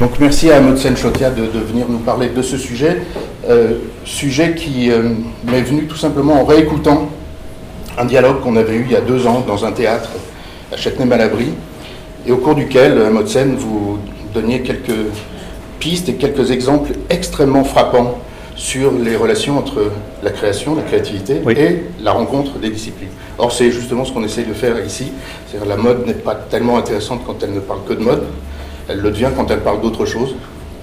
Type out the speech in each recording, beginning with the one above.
Donc merci à Modsen Chotia de, de, venir nous parler de ce sujet, euh, sujet qui euh, m'est venu tout simplement en réécoutant un dialogue qu'on avait eu il y a deux ans dans un théâtre à Châtenay-Malabry, et au cours duquel, euh, Modsen, vous donniez quelques pistes et quelques exemples extrêmement frappants sur les relations entre la création, la créativité Oui. et la rencontre des disciplines. Or, c'est justement ce qu'on essaye de faire ici. C'est-à-dire la mode n'est pas tellement intéressante quand elle ne parle que de mode. Elle le devient quand elle parle d'autre chose.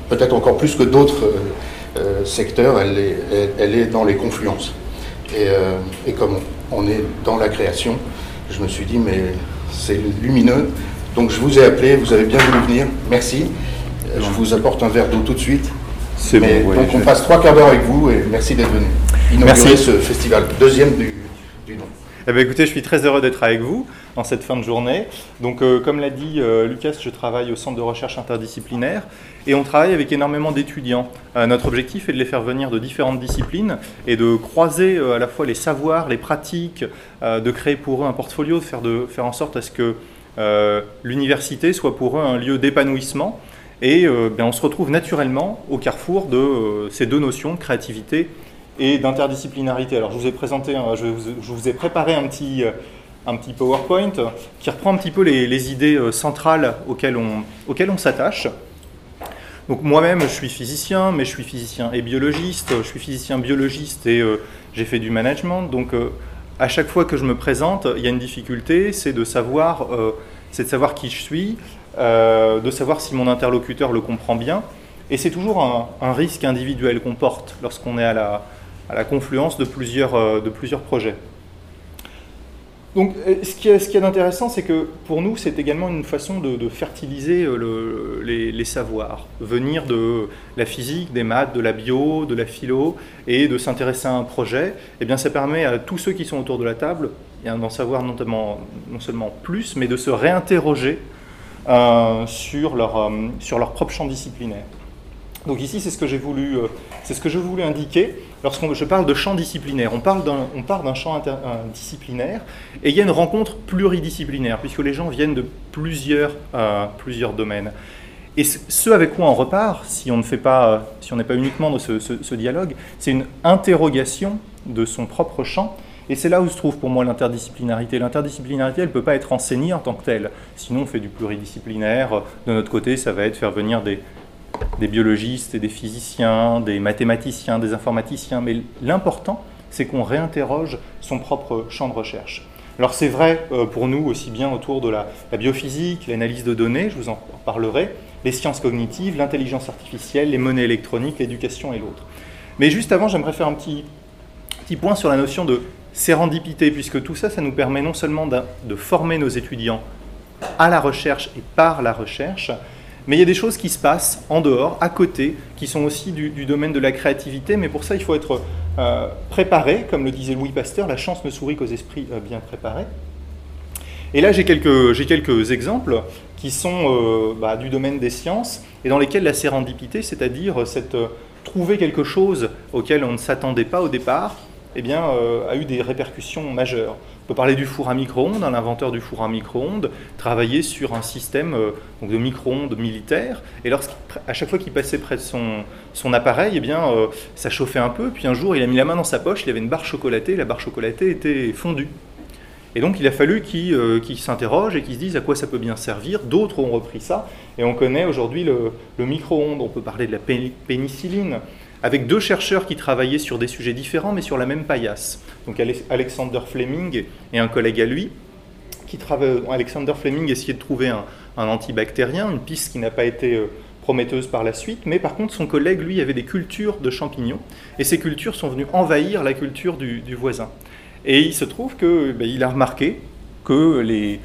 Peut-être encore plus que d'autres euh, euh, secteurs, elle est, elle- elle est dans les confluences. Et, euh, et comme on est dans la création, je me suis dit, mais c'est lumineux. Donc je vous ai appelé, vous avez bien voulu venir. Merci. Je vous apporte un verre d'eau tout de suite. C'est bon, ouais, donc on passe trois quarts d'heure avec vous et merci d'être venu. Inaugurer Merci. ce festival, deuxième du. Eh bien, écoutez, je suis très heureux d'être avec vous en cette fin de journée. Euh, comme l'a dit euh, Lucas, je travaille au Centre de recherche interdisciplinaire et on travaille avec énormément d'étudiants. Euh, notre objectif est de les faire venir de différentes disciplines et de croiser à la fois les savoirs, les pratiques, de créer pour eux un portfolio, de faire, en sorte à ce que l'université soit pour eux un lieu d'épanouissement. Et ben, on se retrouve naturellement au carrefour de ces deux notions, créativité et d'interdisciplinarité. Alors je vous ai présenté, je, vous, ai préparé un petit, euh, un petit PowerPoint qui reprend un petit peu les, idées euh, centrales auxquelles on, auxquelles on s'attache. Donc moi-même, je suis physicien, mais je suis physicien et biologiste. Je suis physicien biologiste et euh, j'ai fait du management. Donc à chaque fois que je me présente, il y a une difficulté, c'est de savoir, c'est de savoir qui je suis, de savoir si mon interlocuteur le comprend bien. Et c'est toujours un risque individuel qu'on porte lorsqu'on est à la, à la confluence de plusieurs, euh, de plusieurs projets. Donc, euh, ce qui est, d'intéressant, c'est que pour nous, c'est également une façon de, fertiliser euh, le- les, savoirs, venir de la physique, des maths, de la bio, de la philo, et de s'intéresser à un projet. Eh bien, ça permet à tous ceux qui sont autour de la table eh d'en savoir notamment, non seulement plus, mais de se réinterroger sur, leur, sur leur propre champ disciplinaire. Donc ici, c'est ce que j'ai voulu, c'est ce que je voulais indiquer. Lorsqu'on je parle de champ disciplinaire, on parle on part d'un champ un disciplinaire et il y a une rencontre pluridisciplinaire puisque les gens viennent de plusieurs, euh, plusieurs domaines. Et ce avec quoi on repart, si on ne fait pas, euh, si on n'est pas uniquement dans ce, ce- ce dialogue, c'est une interrogation de son propre champ. Et c'est là où se trouve pour moi l'interdisciplinarité. L'interdisciplinarité, elle ne peut pas être enseignée en tant que telle. Sinon, on fait du pluridisciplinaire. De notre côté, ça va être faire venir des, des biologistes et des physiciens, des mathématiciens, des informaticiens, mais l'important, c'est qu'on réinterroge son propre champ de recherche. Alors c'est vrai euh, pour nous aussi bien autour de la, biophysique, l'analyse de données, je vous en parlerai, les sciences cognitives, l'intelligence artificielle, les monnaies électroniques, l'éducation et l'autre. Mais juste avant, j'aimerais faire un petit, point sur la notion de sérendipité, puisque tout ça, ça nous permet non seulement de former nos étudiants à la recherche et par la recherche, mais il y a des choses qui se passent en dehors, à côté, qui sont aussi du, domaine de la créativité, mais pour ça, il faut être euh, préparé, comme le disait Louis Pasteur, la chance ne sourit qu'aux esprits euh, bien préparés. Et là, j'ai quelques, exemples qui sont euh, bah, du domaine des sciences et dans lesquels la sérendipité, c'est-à-dire cette, trouver quelque chose auquel on ne s'attendait pas au départ, eh bien, a eu des répercussions majeures. On peut parler du four à micro-ondes, un inventeur du four à micro-ondes travaillait sur un système euh, de micro-ondes militaire, et lorsqu'à chaque fois qu'il passait près de son, appareil, eh bien, euh, ça chauffait un peu, puis un jour, il a mis la main dans sa poche, il avait une barre chocolatée, la barre chocolatée était fondue. Et donc il a fallu qu'ils euh, qu'ils s'interrogent et qu'ils se disent à quoi ça peut bien servir. D'autres ont repris ça, et on connaît aujourd'hui le, micro-ondes, on peut parler de la péni- pénicilline, avec deux chercheurs qui travaillaient sur des sujets différents, mais sur la même paillasse. Donc Ale- Alexander Fleming et un collègue à lui, qui Alexander Fleming essayait de trouver un, antibactérien, une piste qui n'a pas été euh, prometteuse par la suite, mais par contre son collègue, lui, avait des cultures de champignons, et ces cultures sont venues envahir la culture du, du voisin. Et il se trouve qu'il a remarqué que les,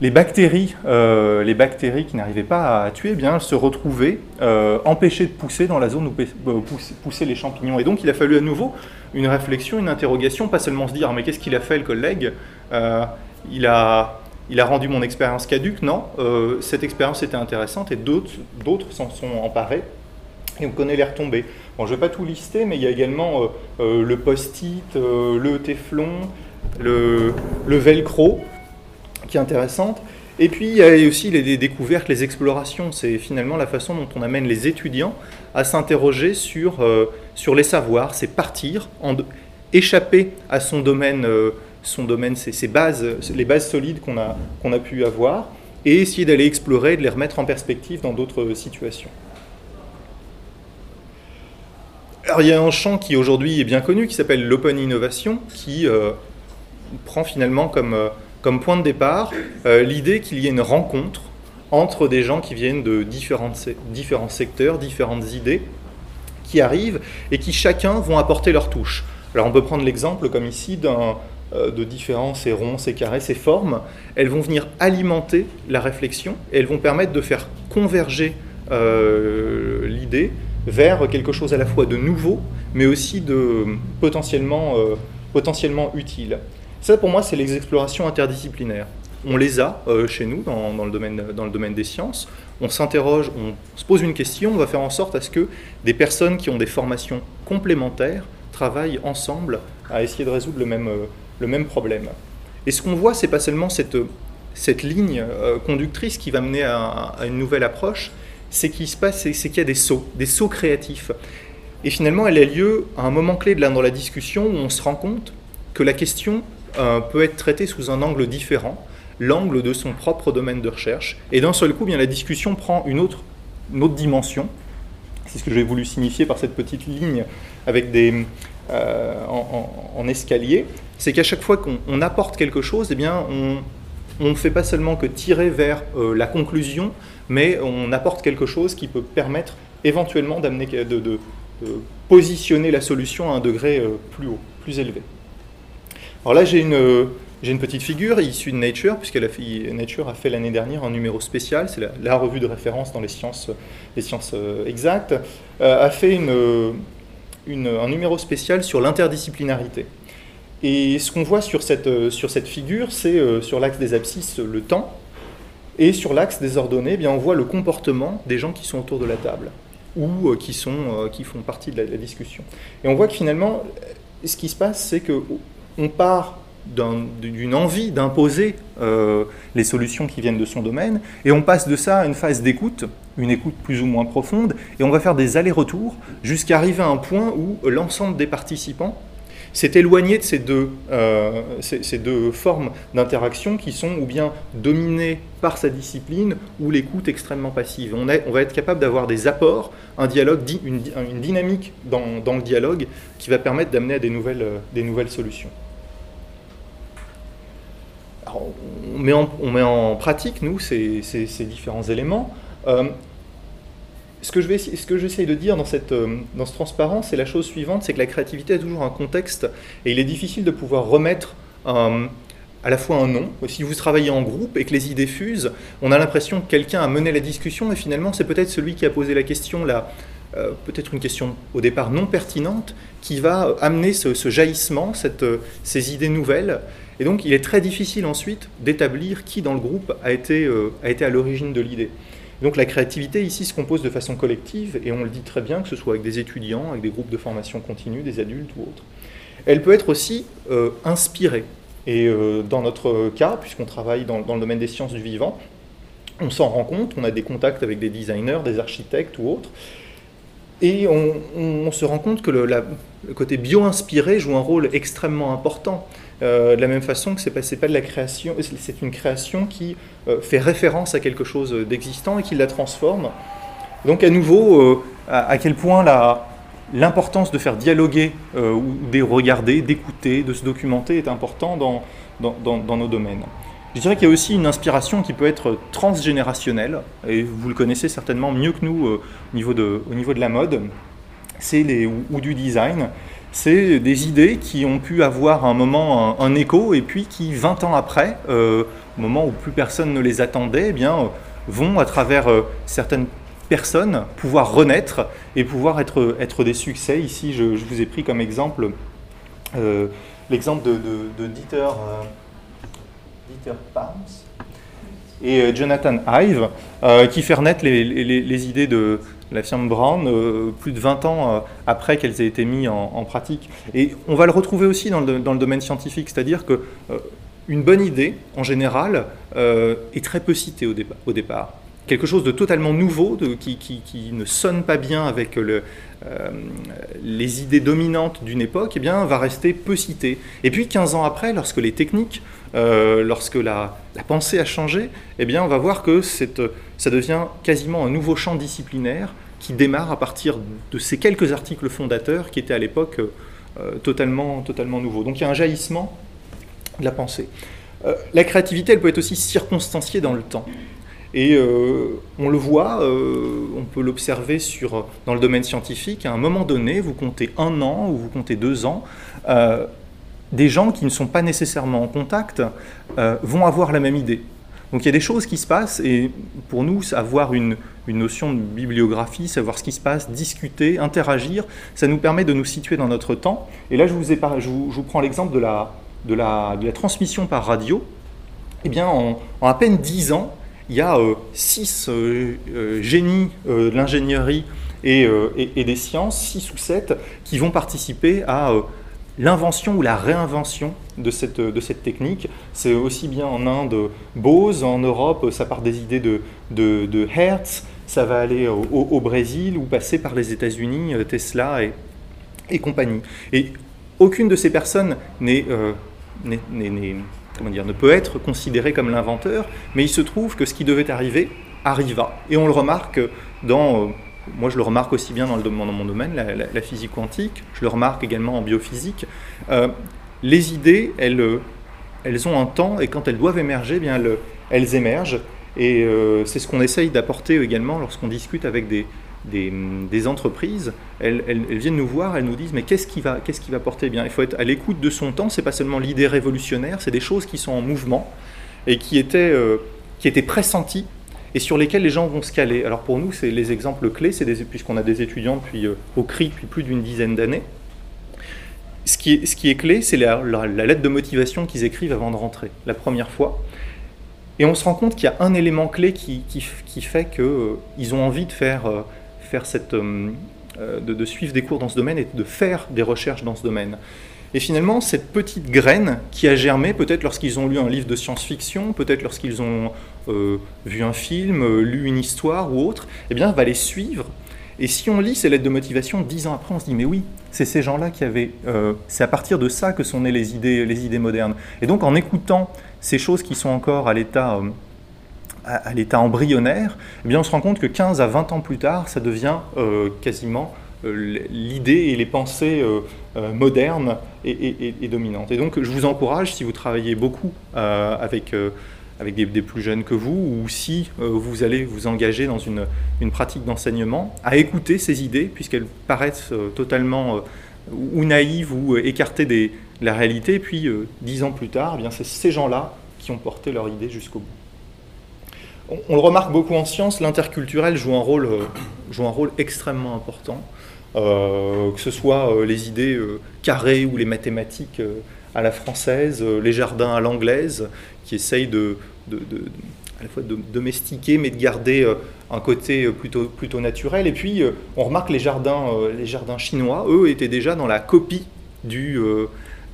les bactéries, euh, les bactéries qui n'arrivaient pas à tuer, eh bien, se retrouvaient euh, empêchées de pousser dans la zone où euh, poussaient les champignons. Et donc, il a fallu à nouveau une réflexion, une interrogation, pas seulement se dire, mais qu'est-ce qu'il a fait, le collègue il, a, il a rendu mon expérience caduque Non, cette expérience était intéressante et d'autres s'en sont emparés. Et on connaît les retombées. Bon, je ne vais pas tout lister, mais il y a également le post-it, le téflon, le, le velcro, qui est intéressante. Et puis il y a aussi les découvertes, les explorations. C'est finalement la façon dont on amène les étudiants à s'interroger sur, euh, sur les savoirs, c'est partir, échapper à son domaine, euh, son domaine ses, bases, les bases solides qu'on a, a pu avoir, et essayer d'aller explorer, de les remettre en perspective dans d'autres situations. Alors il y a un champ qui aujourd'hui est bien connu, qui s'appelle l'open innovation, qui euh, prend finalement comme, comme point de départ euh, l'idée qu'il y ait une rencontre entre des gens qui viennent de différents, différents secteurs, différentes idées, qui arrivent et qui chacun vont apporter leur touche. Alors on peut prendre l'exemple comme ici de différents ces ronds, ces carrés, ces formes. Elles vont venir alimenter la réflexion et elles vont permettre de faire converger l'idée vers quelque chose à la fois de nouveau, mais aussi de potentiellement, euh, potentiellement utile. Ça, pour moi, c'est les explorations interdisciplinaires. On les a euh, chez nous dans, le domaine, dans le domaine des sciences. On s'interroge, on se pose une question, on va faire en sorte à ce que des personnes qui ont des formations complémentaires travaillent ensemble à essayer de résoudre le même, euh, le même problème. Et ce qu'on voit, c'est pas seulement cette, cette ligne conductrice qui va mener à, à une nouvelle approche, c'est qu'il se passe, c'est qu'il y a des sauts, des sauts créatifs. Et finalement, elle a lieu à un moment clé de dans la discussion où on se rend compte que la question euh, peut être traitée sous un angle différent, l'angle de son propre domaine de recherche. Et d'un seul coup, bien, la discussion prend une autre, dimension. C'est ce que j'ai voulu signifier par cette petite ligne avec des, euh, en, escalier. C'est qu'à chaque fois qu'on apporte quelque chose, eh bien, on ne fait pas seulement que tirer vers euh, la conclusion, mais on apporte quelque chose qui peut permettre éventuellement d'amener, de, positionner la solution à un degré plus haut, plus élevé. Alors là, j'ai une, petite figure issue de Nature, puisque Nature a fait l'année dernière un numéro spécial, c'est la, revue de référence dans les sciences, euh, exactes, euh, a fait une, un numéro spécial sur l'interdisciplinarité. Et ce qu'on voit sur cette, figure, c'est sur l'axe des abscisses le temps, et sur l'axe des ordonnées, eh bien, on voit le comportement des gens qui sont autour de la table ou euh, qui, euh, font partie de la, discussion. Et on voit que finalement, ce qui se passe, c'est qu'on part d'une envie d'imposer euh, les solutions qui viennent de son domaine, et on passe de ça à une phase d'écoute, une écoute plus ou moins profonde, et on va faire des allers-retours jusqu'à arriver à un point où l'ensemble des participants c'est éloigné de ces deux, euh, formes d'interaction qui sont ou bien dominées par sa discipline ou l'écoute extrêmement passive. On, on, va être capable d'avoir des apports, un dialogue, une, dynamique dans, le dialogue qui va permettre d'amener à des nouvelles, euh, des nouvelles solutions. On, met en, on, met en, pratique, nous, ces, différents éléments. Euh, ce que, je ce j'essaye de dire dans cette, euh, dans ce transparence, c'est la chose suivante, c'est que la créativité a toujours un contexte et il est difficile de pouvoir remettre à la fois un nom. Si vous travaillez en groupe et que les idées fusent, on a l'impression que quelqu'un a mené la discussion et finalement c'est peut-être celui qui a posé la question là, euh, peut-être une question au départ non pertinente, qui va amener ce, jaillissement, cette, ces idées nouvelles. Et donc il est très difficile ensuite d'établir qui dans le groupe a été, a été à l'origine de l'idée. Donc la créativité ici se compose de façon collective, et on le dit très bien, que ce soit avec des étudiants, avec des groupes de formation continue, des adultes ou autres. Elle peut être aussi euh, inspirée. Et euh, dans notre cas, puisqu'on travaille dans, le domaine des sciences du vivant, on s'en rend compte, on a des contacts avec des designers, des architectes ou autres, et on, se rend compte que le côté bio-inspiré joue un rôle extrêmement important. Euh, de la même façon que ce n'est pas, de la création, c'est une création qui euh, fait référence à quelque chose d'existant et qui la transforme. Donc à nouveau, euh, à, quel point l'importance de faire dialoguer ou de regarder, d'écouter, de se documenter est important dans, dans, nos domaines. Je dirais qu'il y a aussi une inspiration qui peut être transgénérationnelle, et vous le connaissez certainement mieux que nous au, niveau de, au niveau de la mode, c'est les, ou du design c'est des idées qui ont pu avoir un moment un, écho et puis qui, 20 ans après, euh, au moment où plus personne ne les attendait, eh bien, vont, à travers euh, certaines personnes, pouvoir renaître et pouvoir être, des succès. Ici, je, vous ai pris comme exemple euh, l'exemple de, Dieter, Dieter et Jonathan Ive, qui fait renaître les idées de, la firme Brown, euh, plus de 20 ans euh, après qu'elles aient été mises en, pratique. Et on va le retrouver aussi dans le, domaine scientifique, c'est-à-dire que euh, une bonne idée, en général, est très peu citée au départ quelque chose de totalement nouveau, qui, ne sonne pas bien avec le, euh, les idées dominantes d'une époque, eh bien, va rester peu cité. Et puis 15 ans après, lorsque les techniques, euh, lorsque la, pensée a changé, eh bien, on va voir que ça devient quasiment un nouveau champ disciplinaire qui démarre à partir de ces quelques articles fondateurs qui étaient à l'époque euh, totalement, totalement nouveaux. Donc il y a un jaillissement de la pensée. la créativité, elle peut être aussi circonstanciée dans le temps. Et euh, on le voit, euh, on peut l'observer dans le domaine scientifique, à un moment donné, vous comptez un an ou vous comptez deux ans, euh, des gens qui ne sont pas nécessairement en contact vont avoir la même idée. Donc il y a des choses qui se passent, et pour nous, avoir une, notion de bibliographie, savoir ce qui se passe, discuter, interagir, ça nous permet de nous situer dans notre temps. Et là, je vous, ai, je vous, prends l'exemple de la, de, la, transmission par radio. Eh bien, en, à peine dix ans, il y a euh, six euh, euh, génies de l'ingénierie et, des sciences, six ou sept, qui vont participer à l'invention ou la réinvention de cette, de cette technique. C'est aussi bien en Inde Bose, en Europe ça part des idées de, de, Hertz, ça va aller au, Brésil ou passer par les États-Unis, Tesla et, et, compagnie. Et aucune de ces personnes n'est comment dire, ne peut être considéré comme l'inventeur, mais il se trouve que ce qui devait arriver arriva. Et on le remarque dans, euh, moi je le remarque aussi bien dans, mon domaine, la, physique quantique, je le remarque également en biophysique. Euh, les idées, elles, euh, elles ont un temps, et quand elles doivent émerger, eh bien elles, émergent. Et c'est ce qu'on essaye d'apporter également lorsqu'on discute avec des, des, entreprises, elles, viennent nous voir, elles nous disent mais qu'est-ce qui va, qu'est-ce qui va porter bien? Il faut être à l'écoute de son temps. C'est pas seulement l'idée révolutionnaire, c'est des choses qui sont en mouvement et qui étaient, euh, qui étaient pressenties et sur lesquelles les gens vont se caler. Alors pour nous, c'est les exemples clés, c'est puisqu'on a des étudiants depuis, euh, au CRI depuis plus d'une dizaine d'années. Ce qui, est, ce qui est clé, c'est la, lettre de motivation qu'ils écrivent avant de rentrer, la première fois. Et on se rend compte qu'il y a un élément clé qui, qui, fait qu'ils euh, ont envie de faire faire cette, euh, euh, de, suivre des cours dans ce domaine et de faire des recherches dans ce domaine. Et finalement, cette petite graine qui a germé, peut-être lorsqu'ils ont lu un livre de science-fiction, peut-être lorsqu'ils ont euh, vu un film, lu une histoire ou autre, eh bien, va les suivre. Et si on lit ces lettres de motivation dix ans après, on se dit mais oui, c'est ces gens-là qui avaient. c'est à partir de ça que sont nées les idées, les idées modernes. Et donc, en écoutant ces choses qui sont encore à l'état à, l'état embryonnaire, eh bien on se rend compte que 15 à 20 ans plus tard, ça devient euh, quasiment euh, l'idée et les pensées euh, modernes et, dominantes. Et donc je vous encourage, si vous travaillez beaucoup avec, avec des, plus jeunes que vous, ou si vous allez vous engager dans une, une pratique d'enseignement, à écouter ces idées, puisqu'elles paraissent totalement ou naïves ou écartées de la réalité, et puis dix ans plus tard, eh bien c'est ces gens-là qui ont porté leur idée jusqu'au bout on, le remarque beaucoup en science, l'interculturel joue euh, joue un rôle extrêmement important. Euh, que ce soit euh, les idées carrées ou les mathématiques à la française, les jardins à l'anglaise, qui essayent à la fois de domestiquer, mais de garder un côté plutôt, plutôt naturel. Et puis, on remarque les jardins, les jardins chinois, eux, étaient déjà dans la copie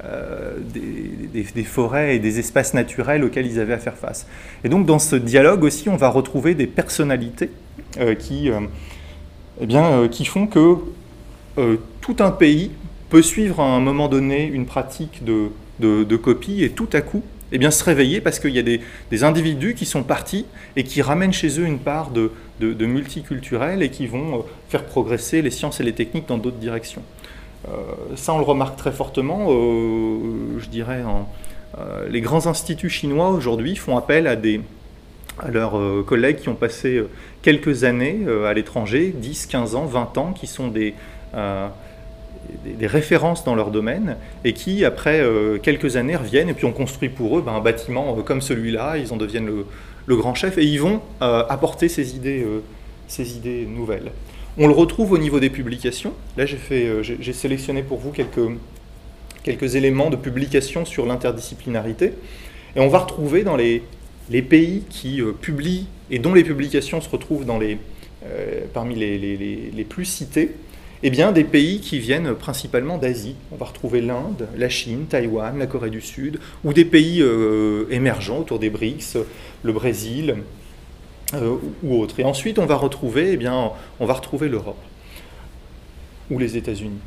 euh, des, forêts et des espaces naturels auxquels ils avaient à faire face. Et donc dans ce dialogue aussi, on va retrouver des personnalités euh, qui, euh, eh bien, qui font que tout un pays peut suivre à un moment donné une pratique de, de, copie et tout à coup eh bien, se réveiller parce qu'il y a des, des, individus qui sont partis et qui ramènent chez eux une part de, de multiculturel et qui vont faire progresser les sciences et les techniques dans d'autres directions. Euh, ça, on le remarque très fortement, euh, je dirais, euh, les grands instituts chinois aujourd'hui font appel à, des, à leurs collègues qui ont passé quelques années à l'étranger, 10, 15 ans, 20 ans, qui sont des, des, références dans leur domaine et qui, après quelques années, reviennent et puis on construit pour eux ben, un bâtiment comme celui-là, ils en deviennent le, grand chef et ils vont apporter ces idées, ces idées nouvelles. On le retrouve au niveau des publications. Là, j'ai, euh, sélectionné pour vous quelques, quelques éléments de publication sur l'interdisciplinarité. Et on va retrouver dans les, les pays qui euh, publient et dont les publications se retrouvent dans les, euh, parmi les, les, plus cités, eh bien, des pays qui viennent principalement d'Asie. On va retrouver l'Inde, la Chine, Taïwan, la Corée du Sud, ou des pays euh, émergents autour des BRICS, le Brésil euh, ou autres. Et ensuite, on va retrouver, eh bien, on va retrouver l'Europe ou les États-Unis.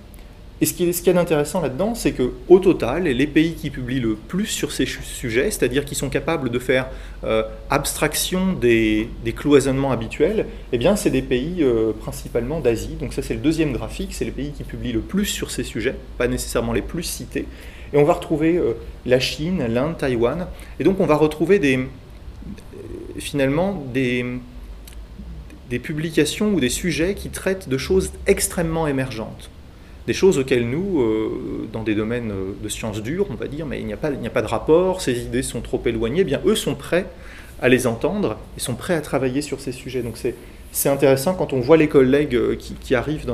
Et ce qui est, d'intéressant là-dedans, c'est qu'au total, les pays qui publient le plus sur ces sujets, c'est-à-dire qui sont capables de faire euh, abstraction des, cloisonnements habituels, eh bien, c'est des pays euh, principalement d'Asie. Donc ça, c'est le deuxième graphique, c'est les pays qui publient le plus sur ces sujets, pas nécessairement les plus cités. Et on va retrouver euh, la Chine, l'Inde, Taïwan. Et donc, on va retrouver des, finalement des publications ou des sujets qui traitent de choses extrêmement émergentes des choses auxquelles nous, euh, dans des domaines euh, de sciences dures, on va dire, mais il n'y a, pas, a pas de rapport, ces idées sont trop éloignées, eh bien eux sont prêts à les entendre et sont prêts à travailler sur ces sujets. Donc c'est intéressant quand on voit les collègues euh, qui, arrivent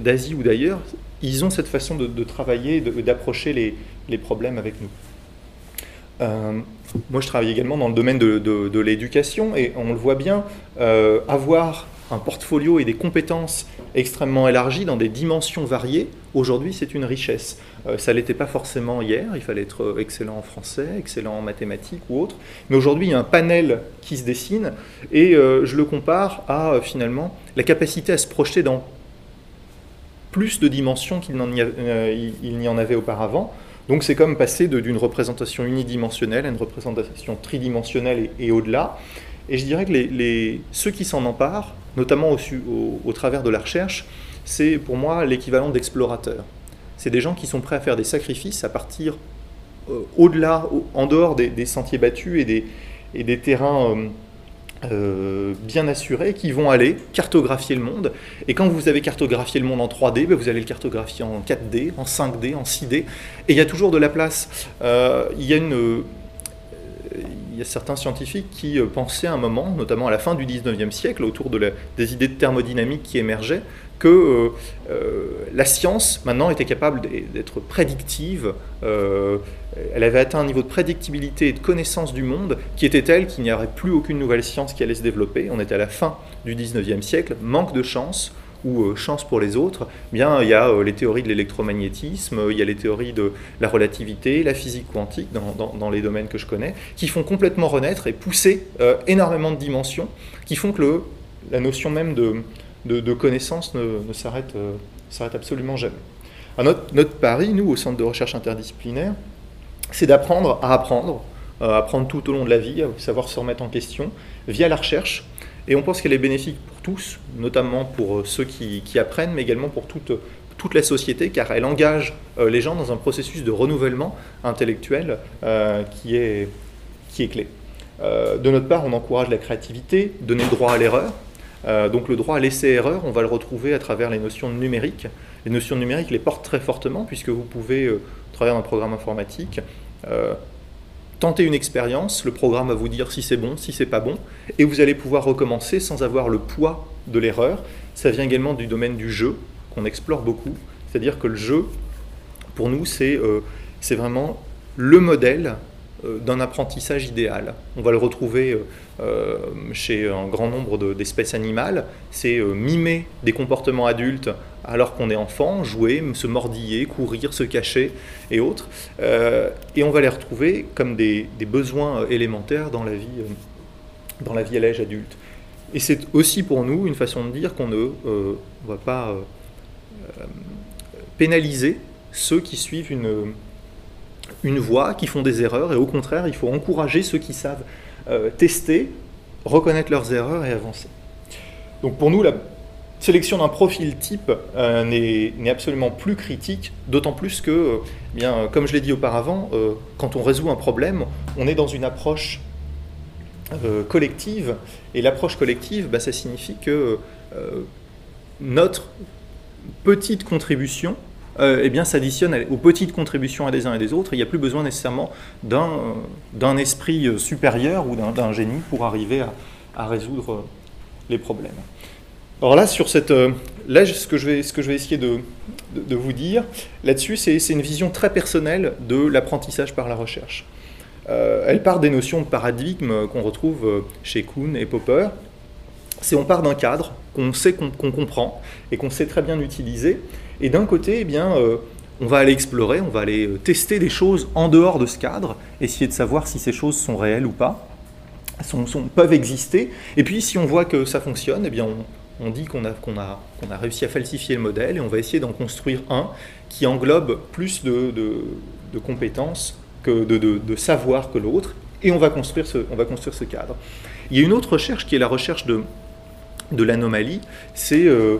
d'Asie ou d'ailleurs, ils ont cette façon de, travailler, d'approcher les, les, problèmes avec nous. moi, je travaille également dans le domaine de, l'éducation et on le voit bien, avoir un portfolio et des compétences extrêmement élargies dans des dimensions variées, aujourd'hui c'est une richesse. Euh, ça ne l'était pas forcément hier, il fallait être euh, excellent en français, excellent en mathématiques ou autre, mais aujourd'hui il y a un panel qui se dessine et euh, je le compare à finalement la capacité à se projeter dans plus de dimensions qu'il n'y en avait auparavant. Donc c'est comme passer d'une représentation unidimensionnelle à une représentation tridimensionnelle et, au-delà. Et je dirais que ceux qui s'en emparent notamment au, travers de la recherche, c'est pour moi l'équivalent d'explorateurs. C'est des gens qui sont prêts à faire des sacrifices à partir euh, au-delà, en dehors des, sentiers battus et des, et des terrains euh, euh, bien assurés, qui vont aller cartographier le monde. Et quand vous avez cartographié le monde en 3D, ben, vous allez le cartographier en 4D, en 5D, en 6D. Et il y a toujours de la place. il y a une il y a certains scientifiques qui euh, pensaient à un moment, notamment à la fin du 19e siècle, autour de des idées de thermodynamique qui émergeaient, que euh, euh, la science maintenant était capable d'être prédictive. elle avait atteint un niveau de prédictibilité et de connaissance du monde qui était tel qu'il n'y aurait plus aucune nouvelle science qui allait se développer. On était à la fin du 19e siècle, manque de chance, ou euh, chance pour les autres, eh bien, il y a euh, les théories de l'électromagnétisme, il y a les théories de la relativité, la physique quantique, dans, les domaines que je connais, qui font complètement renaître et pousser euh, énormément de dimensions, qui font que le, la notion même de, de, connaissance ne, ne s'arrête absolument jamais. notre, notre, pari, nous, au Centre de recherche interdisciplinaire, c'est d'apprendre à apprendre, apprendre tout au long de la vie, à savoir se remettre en question, via la recherche, et on pense qu'elle est bénéfique pour tous, notamment pour euh, ceux qui, apprennent, mais également pour toute, toute la société, car elle engage euh, les gens dans un processus de renouvellement intellectuel euh, qui, est, qui est clé. de notre part, on encourage la créativité, donner le droit à l'erreur. donc le droit à l'essai-erreur, on va le retrouver à travers les notions numériques. Les notions numériques les portent très fortement, puisque vous pouvez, à travers un programme informatique, tenter une expérience, le programme va vous dire si c'est bon, si c'est pas bon, et vous allez pouvoir recommencer sans avoir le poids de l'erreur. Ça vient également du domaine du jeu, qu'on explore beaucoup, c'est-à-dire que le jeu, pour nous, c'est euh, vraiment le modèle euh, d'un apprentissage idéal. On va le retrouver euh, chez un grand nombre d'espèces animales, c'est mimer des comportements adultes alors qu'on est enfant, jouer, se mordiller, courir, se cacher et autres. Euh, et on va les retrouver comme des, besoins euh, élémentaires dans la vie, euh, dans la vie à l'âge adulte. Et c'est aussi pour nous une façon de dire qu'on ne va pas pénaliser ceux qui suivent une, une voie, qui font des erreurs, et au contraire, il faut encourager ceux qui savent tester, reconnaître leurs erreurs et avancer. Donc pour nous, la sélection d'un profil type euh, n'est absolument plus critique, d'autant plus que, euh, eh bien, comme je l'ai dit auparavant, euh, quand on résout un problème, on est dans une approche collective, et l'approche collective, bah, ça signifie que notre petite contribution eh bien, s'additionne aux petites contributions des uns et des autres. Il n'y a plus besoin nécessairement d'un esprit supérieur ou d'un génie pour arriver à résoudre les problèmes. Alors là, sur cette, euh, là, ce que je vais, ce que je vais essayer de, vous dire là-dessus, c'est une vision très personnelle de l'apprentissage par la recherche. Euh, elle part des notions de paradigme qu'on retrouve euh, chez Kuhn et Popper. c'est on part d'un cadre qu'on sait qu'on comprend et qu'on sait très bien utiliser, et d'un côté, eh bien, euh, on va aller explorer, on va aller euh, tester des choses en dehors de ce cadre, essayer de savoir si ces choses sont réelles ou pas, sont, peuvent exister, et puis si on voit que ça fonctionne, eh bien, on, dit qu'on a, a, a réussi à falsifier le modèle, et on va essayer d'en construire un qui englobe plus de, de, compétences, que de, de savoir que l'autre, et on va, construire ce, on va construire ce cadre. Il y a une autre recherche qui est la recherche de, l'anomalie, c'est euh,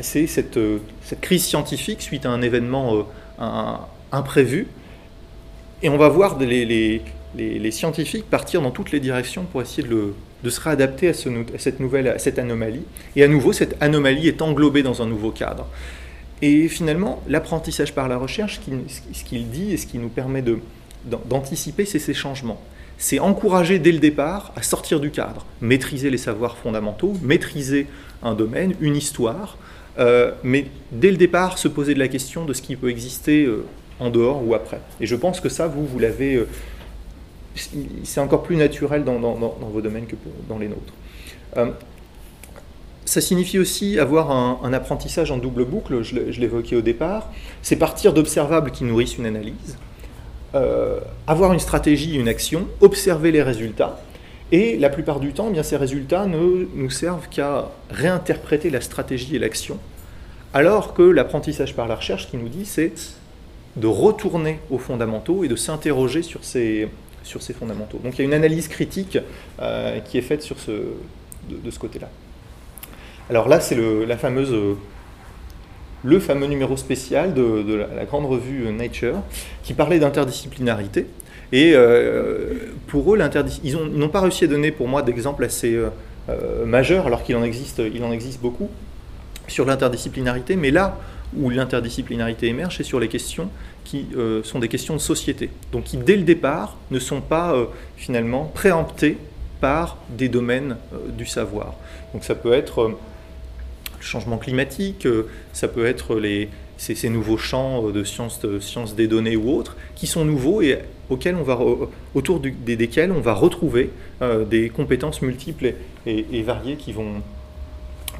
cette, euh, cette, crise scientifique suite à un événement euh, imprévu. Et on va voir les, les, les, scientifiques partir dans toutes les directions pour essayer de, le, de se réadapter à, ce, à, cette nouvelle à cette anomalie. Et à nouveau, cette anomalie est englobée dans un nouveau cadre. Et finalement, l'apprentissage par la recherche, ce qu'il dit et ce qui nous permet d'anticiper, c'est ces changements c'est encourager dès le départ à sortir du cadre, maîtriser les savoirs fondamentaux, maîtriser un domaine, une histoire, euh, mais dès le départ se poser de la question de ce qui peut exister euh, en dehors ou après. Et je pense que ça, vous, vous l'avez... Euh, c'est encore plus naturel dans, vos domaines que dans les nôtres. ça signifie aussi avoir un, apprentissage en double boucle, je l'évoquais au départ, c'est partir d'observables qui nourrissent une analyse, euh, avoir une stratégie, une action, observer les résultats. Et la plupart du temps, eh bien, ces résultats ne nous servent qu'à réinterpréter la stratégie et l'action. Alors que l'apprentissage par la recherche, qui nous dit, c'est de retourner aux fondamentaux et de s'interroger sur ces, sur ces fondamentaux. Donc il y a une analyse critique euh, qui est faite de, ce côté-là. Alors là, c'est le fameux numéro spécial de, la, grande revue Nature, qui parlait d'interdisciplinarité. Et euh, pour eux, ils n'ont pas réussi à donner pour moi d'exemples assez euh, euh, majeurs, alors qu'il en, il en existe beaucoup, sur l'interdisciplinarité. Mais là où l'interdisciplinarité émerge, c'est sur les questions qui sont des questions de société. Donc qui, dès le départ, ne sont pas finalement préemptées par des domaines du savoir. Donc ça peut être changement climatique, euh, ça peut être les, ces, nouveaux champs de sciences, de sciences des données ou autres, qui sont nouveaux et auxquels on va, autour desquels on va retrouver euh, des compétences multiples et, variées qui vont,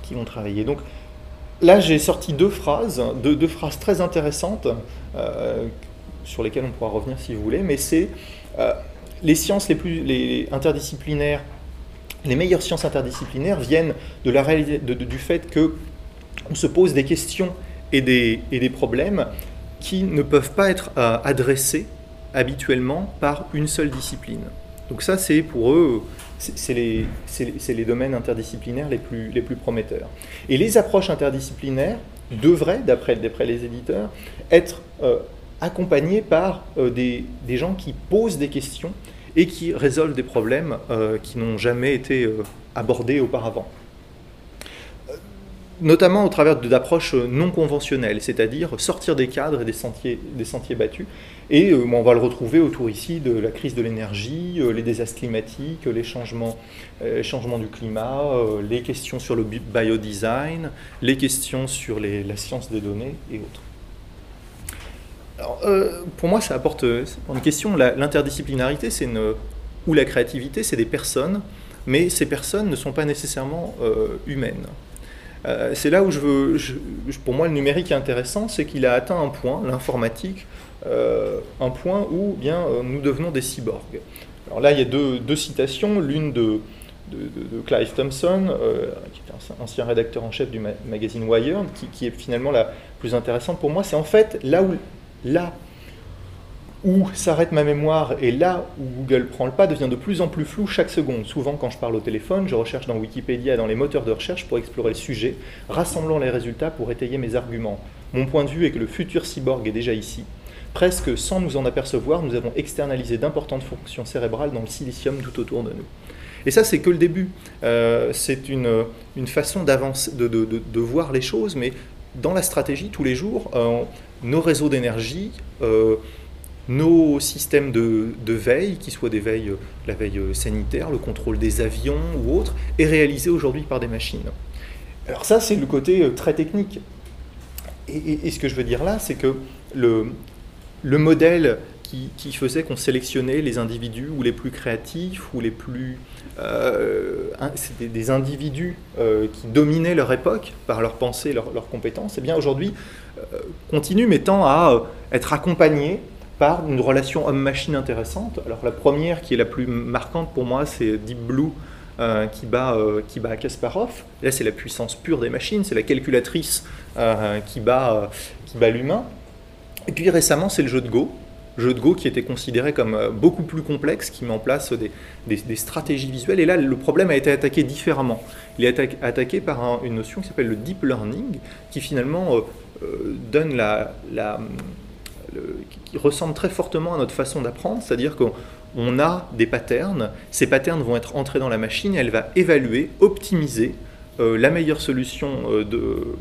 qui vont travailler. Donc là, j'ai sorti deux phrases, deux, phrases très intéressantes, euh, sur lesquelles on pourra revenir si vous voulez, mais c'est les sciences les plus interdisciplinaires les meilleures sciences interdisciplinaires viennent du fait qu'on se pose des questions et des, et des, problèmes qui ne peuvent pas être euh, adressés habituellement par une seule discipline. Donc ça, c'est pour eux, c'est les, domaines interdisciplinaires les plus, prometteurs. Et les approches interdisciplinaires devraient, d'après les éditeurs, être euh, accompagnées par euh, des, gens qui posent des questions et qui résolvent des problèmes euh, qui n'ont jamais été abordés auparavant. Euh, notamment au travers d'approches non conventionnelles, c'est-à-dire sortir des cadres et des sentiers, battus. Et on va le retrouver autour ici de la crise de l'énergie, les désastres climatiques, les changements, changements du climat, les questions sur le biodesign, les questions sur la science des données et autres. Euh, pour moi, ça apporte euh, une question. L'interdisciplinarité, c'est ou la créativité, c'est des personnes, mais ces personnes ne sont pas nécessairement euh, c'est là où je veux, pour moi, le numérique est intéressant, c'est qu'il a atteint un point, l'informatique, un point où bien nous devenons des cyborgs. Alors là, il y a deux, citations, l'une de, de, Clive Thompson, qui est un ancien rédacteur en chef du magazine Wired, qui, qui, est finalement la plus intéressante pour moi. C'est en fait là où là où s'arrête ma mémoire et là où Google prend le pas devient de plus en plus flou chaque seconde. Souvent, quand je parle au téléphone, je recherche dans Wikipédia, dans les moteurs de recherche pour explorer le sujet, rassemblant les résultats pour étayer mes arguments. Mon point de vue est que le futur cyborg est déjà ici. Presque sans nous en apercevoir, nous avons externalisé d'importantes fonctions cérébrales dans le silicium tout autour de nous. Et ça, c'est que le début. Euh, c'est une, façon d'avancer, de, voir les choses, mais dans la stratégie, tous les jours, euh, nos réseaux d'énergie, euh, nos systèmes de, veille, qui soient des veilles, euh, la veille sanitaire, le contrôle des avions ou autres, est réalisé aujourd'hui par des machines. Alors ça, c'est le côté très technique. Et, ce que je veux dire là, c'est que le, le modèle qui, faisait qu'on sélectionnait les individus ou les plus créatifs ou les plus... C'était des individus qui dominaient leur époque par leur pensée, leurs leur compétences. Et eh bien aujourd'hui, continue mettant à être accompagnés par une relation homme-machine intéressante. Alors la première qui est la plus marquante pour moi, c'est Deep Blue euh, qui, bat, euh, qui bat Kasparov. Là, c'est la puissance pure des machines, c'est la calculatrice euh, qui bat, qui bat l'humain. Et puis récemment, c'est le jeu de Go. Jeu de Go qui était considéré comme beaucoup plus complexe, qui met en place des, des, stratégies visuelles. Et là, le problème a été attaqué différemment. Il est attaqué par une notion qui s'appelle le deep learning, qui finalement donne la qui ressemble très fortement à notre façon d'apprendre, c'est-à-dire qu'on a des patterns, ces patterns vont être entrés dans la machine et elle va évaluer, optimiser euh, la, meilleure solution, euh, de,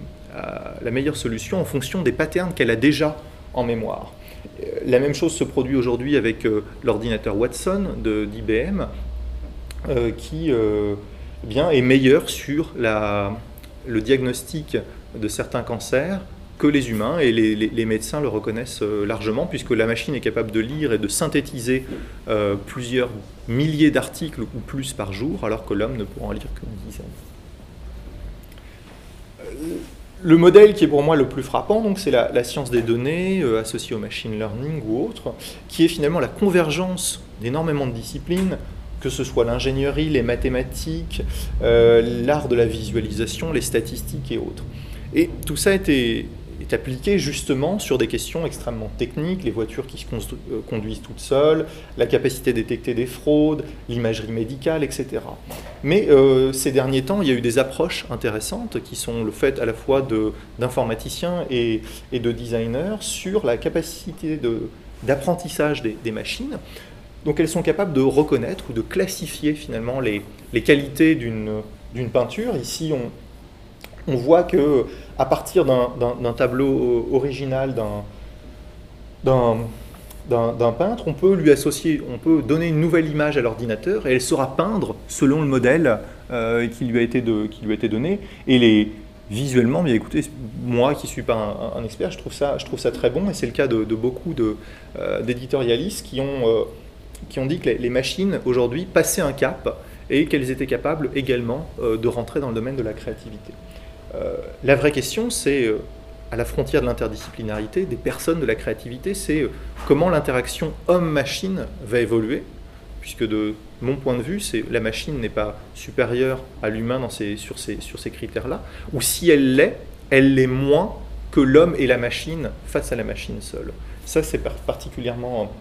la meilleure solution en fonction des patterns qu'elle a déjà en mémoire. La même chose se produit aujourd'hui avec euh, l'ordinateur Watson d'IBM, qui eh bien, est meilleur sur le diagnostic de certains cancers que les humains, et les, médecins le reconnaissent euh, largement, puisque la machine est capable de lire et de synthétiser euh, plusieurs milliers d'articles ou plus par jour, alors que l'homme ne pourra en lire qu'une dizaine. Euh, le modèle qui est pour moi le plus frappant, donc, c'est la, science des données associée au machine learning ou autre, qui est finalement la convergence d'énormément de disciplines, que ce soit l'ingénierie, les mathématiques, l'art de la visualisation, les statistiques et autres. Et tout ça été est appliqué justement sur des questions extrêmement techniques, les voitures qui se euh, conduisent toutes seules, la capacité à détecter des fraudes, l'imagerie médicale, etc. Mais euh, ces derniers temps, il y a eu des approches intéressantes qui sont le fait à la fois d'informaticiens et, et, de designers sur la capacité d'apprentissage des, des machines. Donc elles sont capables de reconnaître ou de classifier finalement les, les qualités d'une peinture. Ici, on, on voit que à partir d'un tableau original d'un peintre, on peut lui associer, on peut donner une nouvelle image à l'ordinateur et elle saura peindre selon le modèle euh, qui, lui a été qui lui a été donné. Et les, visuellement, écoutez, moi qui ne suis pas un, expert, je trouve, ça, je trouve ça très bon et c'est le cas de, beaucoup euh, d'éditorialistes qui, ont euh, qui ont dit que les machines aujourd'hui passaient un cap et qu'elles étaient capables également de rentrer dans le domaine de la créativité. Euh, la vraie question, c'est euh, à la frontière de l'interdisciplinarité, des personnes, de la créativité, c'est euh, comment l'interaction homme-machine va évoluer, puisque de mon point de vue, la machine n'est pas supérieure à l'humain sur ces, sur ces critères-là, ou si elle l'est, elle l'est moins que l'homme et la machine face à la machine seule. Ça, c'est particulièrement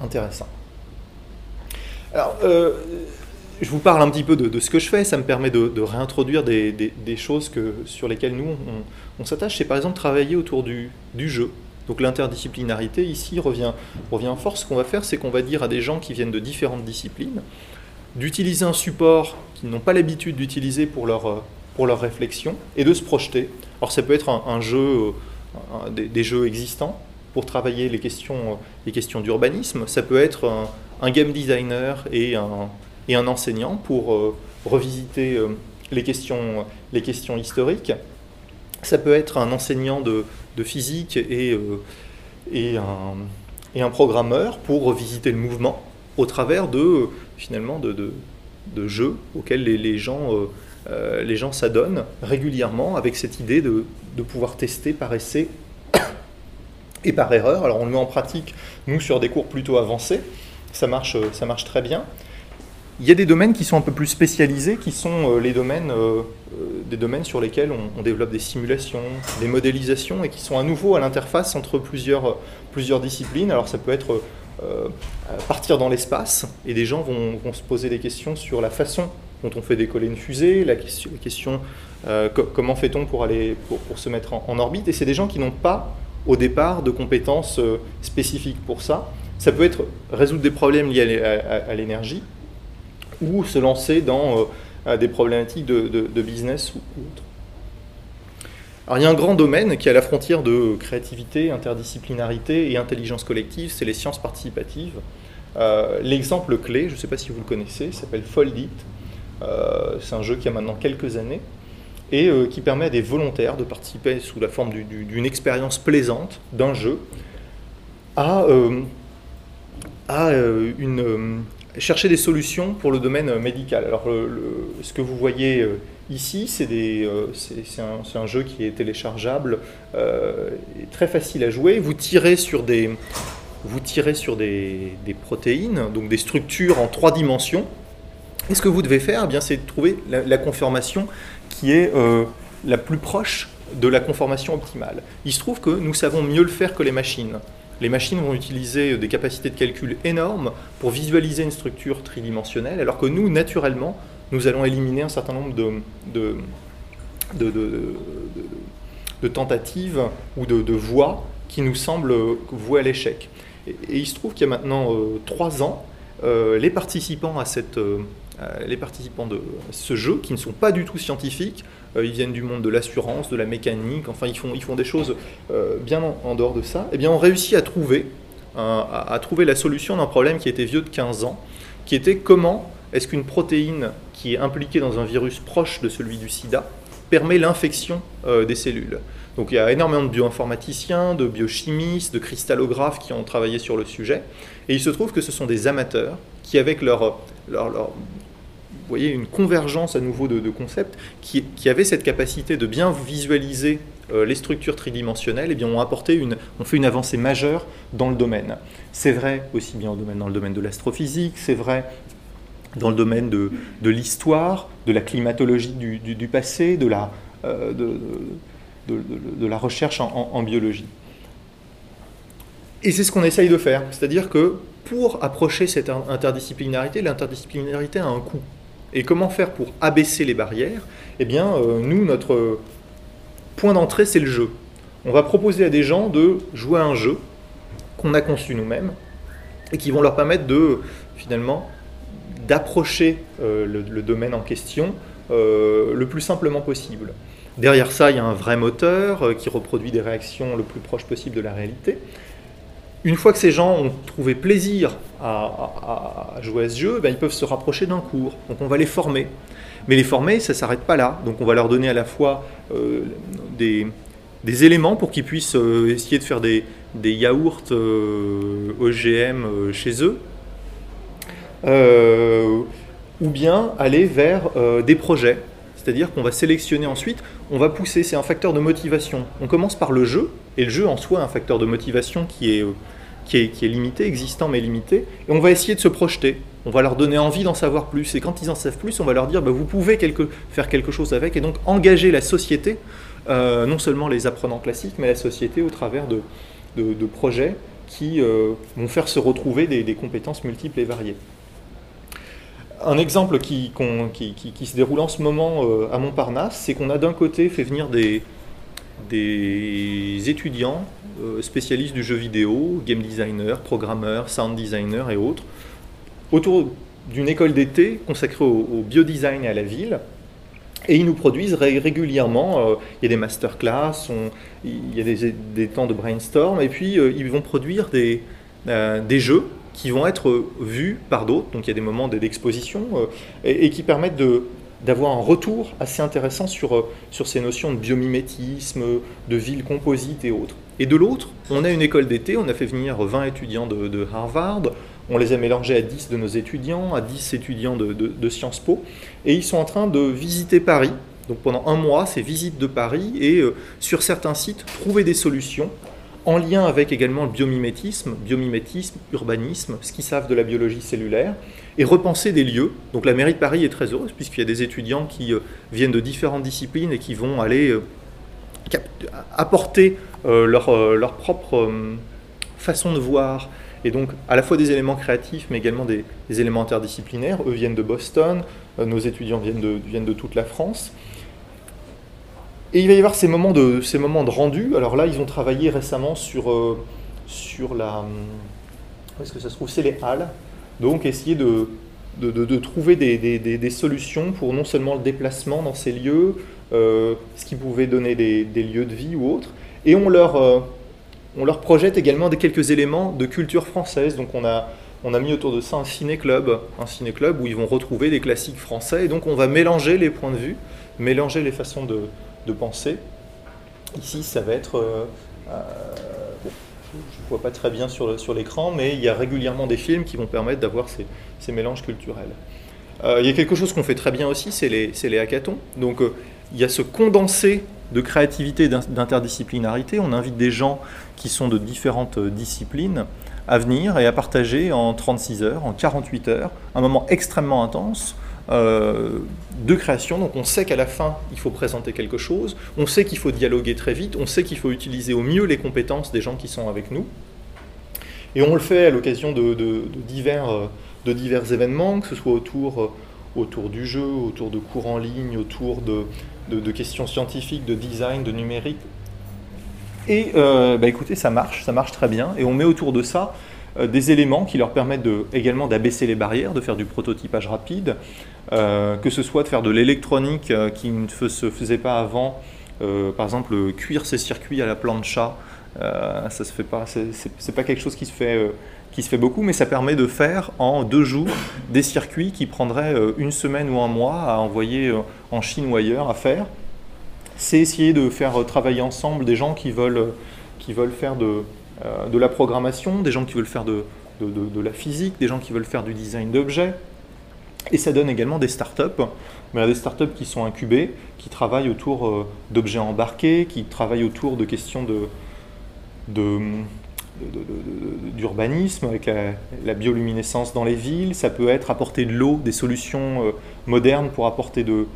intéressant. Alors, je vous parle un petit peu de, ce que je fais, ça me permet de, réintroduire des, choses que, sur lesquelles nous, on, s'attache. C'est par exemple travailler autour du, jeu. Donc l'interdisciplinarité, ici, revient, revient en force. Ce qu'on va faire, c'est qu'on va dire à des gens qui viennent de différentes disciplines d'utiliser un support qu'ils n'ont pas l'habitude d'utiliser pour leur, pour leur réflexion et de se projeter. Alors ça peut être un, jeu, des, jeux existants pour travailler les questions, les questions d'urbanisme. Ça peut être un game designer et un et un enseignant pour euh, revisiter euh, les, questions, historiques. Ça peut être un enseignant de, physique et, euh, et, un, programmeur pour revisiter le mouvement au travers de, finalement, de, jeux auxquels les, les gens, les gens s'adonnent régulièrement avec cette idée de, de pouvoir tester par essai et par erreur. Alors on le met en pratique, nous, sur des cours plutôt avancés. Ça marche, ça marche très bien. Il y a des domaines qui sont un peu plus spécialisés, qui sont euh, les domaines, euh, euh, des domaines sur lesquels on, développe des simulations, des modélisations, et qui sont à nouveau à l'interface entre plusieurs, plusieurs disciplines. Alors ça peut être partir dans l'espace, et des gens vont, se poser des questions sur la façon dont on fait décoller une fusée, la question, comment fait-on pour, pour, se mettre en, orbite, et c'est des gens qui n'ont pas au départ de compétences spécifiques pour ça. Ça peut être résoudre des problèmes liés à l'énergie, ou se lancer dans euh, des problématiques de, business ou, autre. Alors il y a un grand domaine qui est à la frontière de créativité, interdisciplinarité et intelligence collective, c'est les sciences participatives. Euh, l'exemple clé, je ne sais pas si vous le connaissez, s'appelle Foldit. Euh, c'est un jeu qui a maintenant quelques années et qui permet à des volontaires de participer sous la forme d'une expérience plaisante d'un jeu à à une, chercher des solutions pour le domaine médical. Alors, ce que vous voyez ici, c'est un, jeu qui est téléchargeable, très facile à jouer. Vous tirez sur des, vous tirez sur des, protéines, donc des structures en trois dimensions. Et ce que vous devez faire, eh bien, c'est trouver la, conformation qui est euh, la plus proche de la conformation optimale. Il se trouve que nous savons mieux le faire que les machines. Les machines vont utiliser des capacités de calcul énormes pour visualiser une structure tridimensionnelle, alors que nous, naturellement, nous allons éliminer un certain nombre de, de, tentatives ou de, voies qui nous semblent vouées à l'échec. Et, il se trouve qu'il y a maintenant euh, trois ans, euh, les participants à cette, euh, les participants de ce jeu, qui ne sont pas du tout scientifiques, ils viennent du monde de l'assurance, de la mécanique, enfin ils font, ils font des choses bien en, dehors de ça, eh bien ont réussi à trouver, à, trouver la solution d'un problème qui était vieux de 15 ans, qui était comment est-ce qu'une protéine qui est impliquée dans un virus proche de celui du sida permet l'infection des cellules. Donc il y a énormément de bioinformaticiens, de biochimistes, de cristallographes qui ont travaillé sur le sujet. Et il se trouve que ce sont des amateurs qui, avec leur, leur, voyez, une convergence à nouveau de, concepts, qui, qui, avaient cette capacité de bien visualiser euh, les structures tridimensionnelles, eh bien ont apporté une, ont fait une avancée majeure dans le domaine. C'est vrai aussi bien dans le domaine de l'astrophysique, c'est vrai dans le domaine de, de l'histoire, de la climatologie du, passé, de la, euh, de, la recherche en, biologie. Et c'est ce qu'on essaye de faire, c'est-à-dire que pour approcher cette interdisciplinarité, l'interdisciplinarité a un coût. Et comment faire pour abaisser les barrières? Eh bien, euh, nous, notre point d'entrée, c'est le jeu. On va proposer à des gens de jouer à un jeu qu'on a conçu nous-mêmes et qui vont leur permettre de, finalement, d'approcher euh, le, domaine en question euh, le plus simplement possible. Derrière ça, il y a un vrai moteur qui reproduit des réactions le plus proche possible de la réalité. Une fois que ces gens ont trouvé plaisir à, jouer à ce jeu, ben, ils peuvent se rapprocher d'un cours. Donc on va les former. Mais les former, ça ne s'arrête pas là. Donc on va leur donner à la fois euh, des, éléments pour qu'ils puissent euh, essayer de faire des, yaourts OGM chez eux, ou bien aller vers des projets c'est-à-dire qu'on va sélectionner ensuite, on va pousser, c'est un facteur de motivation. On commence par le jeu, et le jeu en soi est un facteur de motivation qui est, qui est, limité, existant mais limité, et on va essayer de se projeter. On va leur donner envie d'en savoir plus, et quand ils en savent plus, on va leur dire, bah, vous pouvez faire quelque chose avec, et donc engager la société, euh, non seulement les apprenants classiques, mais la société au travers de, projets qui euh, vont faire se retrouver des compétences multiples et variées un exemple qui, se déroule en ce moment euh, à Montparnasse, c'est qu'on a d'un côté fait venir des, étudiants euh, spécialistes du jeu vidéo, game designer, programmeurs, sound designer et autres, autour d'une école d'été consacrée au, biodesign et à la ville. Et ils nous produisent régulièrement, euh, il y a des masterclass, il y a des, temps de brainstorm, et puis ils vont produire des jeux qui vont être vus par d'autres, donc il y a des moments d'exposition, euh, et, qui permettent d'avoir un retour assez intéressant sur, euh, sur ces notions de biomimétisme, de ville composite et autres. Et de l'autre, on a une école d'été, on a fait venir 20 étudiants de, Harvard, on les a mélangés à 10 de nos étudiants, à 10 étudiants de, de, Sciences Po, et ils sont en train de visiter Paris. Donc pendant un mois, c'est visite de Paris, et euh, sur certains sites, trouver des solutions en lien avec également le biomimétisme, biomimétisme, urbanisme, ce qu'ils savent de la biologie cellulaire, et repenser des lieux. Donc la mairie de Paris est très heureuse, puisqu'il y a des étudiants qui euh, viennent de différentes disciplines et qui vont aller euh, apporter euh, leur, propre façon de voir, et donc à la fois des éléments créatifs, mais également des, éléments interdisciplinaires. Eux viennent de Boston, nos étudiants viennent de, viennent de toute la France. Et il va y avoir ces moments de, ces moments de rendu. Alors là, ils ont travaillé récemment sur, euh, sur la. Où est-ce que ça se trouve C'est les halles. Donc essayer de, de, de, trouver des, des, des, solutions pour non seulement le déplacement dans ces lieux, euh, ce qui pouvait donner des, lieux de vie ou autres. Et on leur, euh, on leur projette également des quelques éléments de culture française. Donc on a, on a mis autour de ça un ciné-club, un ciné-club où ils vont retrouver des classiques français. Et donc on va mélanger les points de vue, mélanger les façons de, de pensée. Ici, ça va être... Euh, euh, je ne vois pas très bien sur, sur l'écran, mais il y a régulièrement des films qui vont permettre d'avoir ces, ces, mélanges culturels. il y a quelque chose qu'on fait très bien aussi, c'est les, les, hackathons. Donc il y a ce condensé de créativité et d'interdisciplinarité. On invite des gens qui sont de différentes disciplines à venir et à partager en 36 heures, en 48 heures, un moment extrêmement intense euh, de création. Donc on sait qu'à la fin, il faut présenter quelque chose, on sait qu'il faut dialoguer très vite, on sait qu'il faut utiliser au mieux les compétences des gens qui sont avec nous. Et on le fait à l'occasion de, divers, euh, de divers événements, que ce soit autour, euh, autour du jeu, autour de cours en ligne, autour de, questions scientifiques, de design, de numérique, et bah, écoutez, ça marche, ça marche très bien. Et on met autour de ça des éléments qui leur permettent de, également d'abaisser les barrières, de faire du prototypage rapide, euh, que ce soit de faire de l'électronique qui ne se faisait pas avant, par exemple cuire ses circuits à la plancha. ça se fait pas, c'est pas quelque chose qui se fait qui se fait beaucoup, mais ça permet de faire en deux jours des circuits qui prendraient une semaine ou un mois à envoyer en Chine ou ailleurs à faire c'est essayer de faire travailler ensemble des gens qui veulent, qui veulent faire de, euh, de la programmation, des gens qui veulent faire de, la physique, des gens qui veulent faire du design d'objets. Et ça donne également des startups, mais des startups qui sont incubées, qui travaillent autour euh, d'objets embarqués, qui travaillent autour de questions d'urbanisme, avec la, bioluminescence dans les villes. Ça peut être apporter de l'eau, des solutions euh, modernes pour apporter de,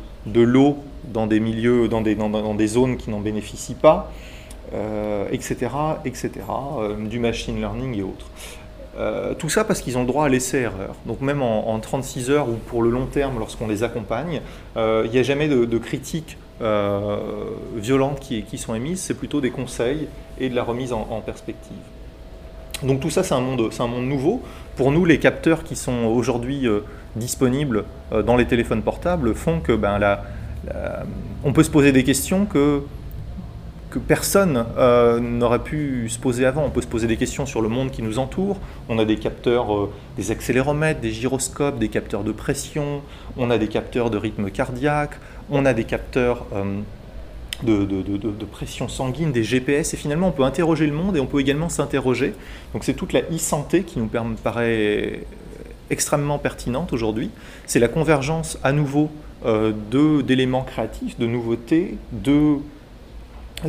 l'eau dans des milieux, dans des, dans, des zones qui n'en bénéficient pas, euh, etc., euh, du machine learning et autres. Euh, tout ça parce qu'ils ont le droit à l'essai-erreur. Donc même en, 36 heures ou pour le long terme, lorsqu'on les accompagne, il n'y a jamais de, critiques violentes qui, sont émises, c'est plutôt des conseils et de la remise en, perspective. Donc tout ça, c'est un, monde, un monde nouveau. Pour nous, les capteurs qui sont aujourd'hui disponibles dans les téléphones portables font que ben, la, on peut se poser des questions que, que personne euh, n'aurait pu se poser avant. On peut se poser des questions sur le monde qui nous entoure. On a des capteurs, euh, des accéléromètres, des gyroscopes, des capteurs de pression, on a des capteurs de rythme cardiaque, on a des capteurs de, de, pression sanguine, des GPS, et finalement on peut interroger le monde et on peut également s'interroger. Donc c'est toute la e-santé qui nous paraît extrêmement pertinente aujourd'hui. C'est la convergence à nouveau euh, d'éléments créatifs, de nouveautés, de,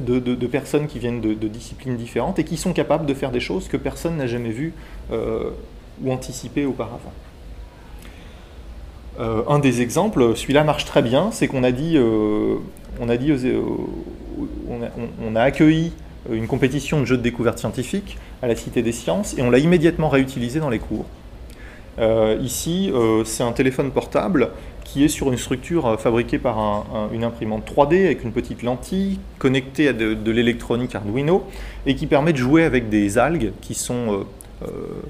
de, personnes qui viennent de, disciplines différentes et qui sont capables de faire des choses que personne n'a jamais vues euh, ou anticipées auparavant. Euh, un des exemples, celui-là marche très bien, c'est qu'on a dit, on a, a, accueilli une compétition de jeux de découverte scientifique à la Cité des Sciences et on l'a immédiatement réutilisé dans les cours. ici, c'est un téléphone portable qui est sur une structure euh, fabriquée par une imprimante 3D avec une petite lentille connectée à de, l'électronique Arduino et qui permet de jouer avec des algues qui sont euh, euh,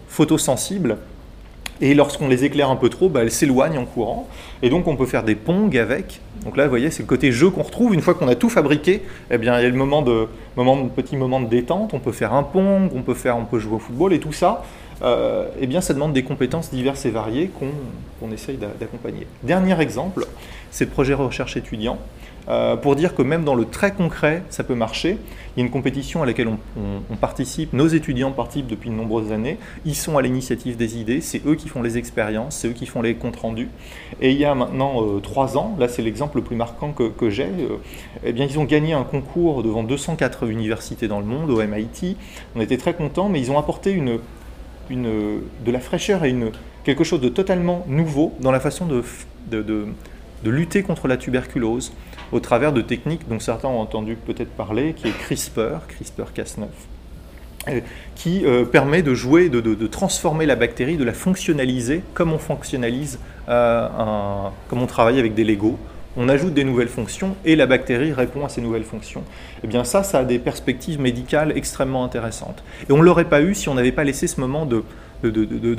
photosensibles. Et lorsqu'on les éclaire un peu trop, bah, elles s'éloignent en courant. Et donc on peut faire des pongs avec. Donc là, vous voyez, c'est le côté jeu qu'on retrouve. Une fois qu'on a tout fabriqué, eh bien, il y a le moment de, petit moment de détente. On peut faire un pong, on peut, faire, on peut jouer au football et tout ça. Euh, eh bien, ça demande des compétences diverses et variées qu'on essaye d'accompagner. Dernier exemple, c'est le projet recherche étudiant. Euh, pour dire que même dans le très concret, ça peut marcher. Il y a une compétition à laquelle on, participe, nos étudiants participent depuis de nombreuses années, ils sont à l'initiative des idées, c'est eux qui font les expériences, c'est eux qui font les comptes rendus. Et il y a maintenant euh, trois ans, là c'est l'exemple le plus marquant que, j'ai, eh bien ils ont gagné un concours devant 204 universités dans le monde, au MIT. On était très contents, mais ils ont apporté une, de la fraîcheur et quelque chose de totalement nouveau dans la façon de, lutter contre la tuberculose au travers de techniques dont certains ont entendu peut-être parler, qui est CRISPR, CRISPR-Cas9 euh, qui euh, permet de jouer, de, de, transformer la bactérie, de la fonctionnaliser comme on fonctionnalise, euh, comme on travaille avec des Legos on ajoute des nouvelles fonctions et la bactérie répond à ces nouvelles fonctions. Et eh bien ça, ça a des perspectives médicales extrêmement intéressantes. Et on ne l'aurait pas eu si on n'avait pas laissé ce moment de,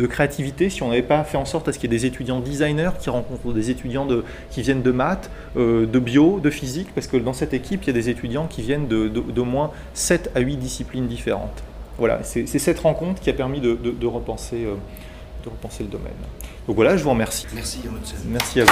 créativité, si on n'avait pas fait en sorte à ce qu'il y ait des étudiants designers qui rencontrent des étudiants qui viennent de maths, euh, de bio, de physique, parce que dans cette équipe, il y a des étudiants qui viennent d'au moins 7 à 8 disciplines différentes. Voilà, c'est cette rencontre qui a permis de, euh, de repenser le domaine. Donc voilà, je vous remercie. Merci, Merci à vous.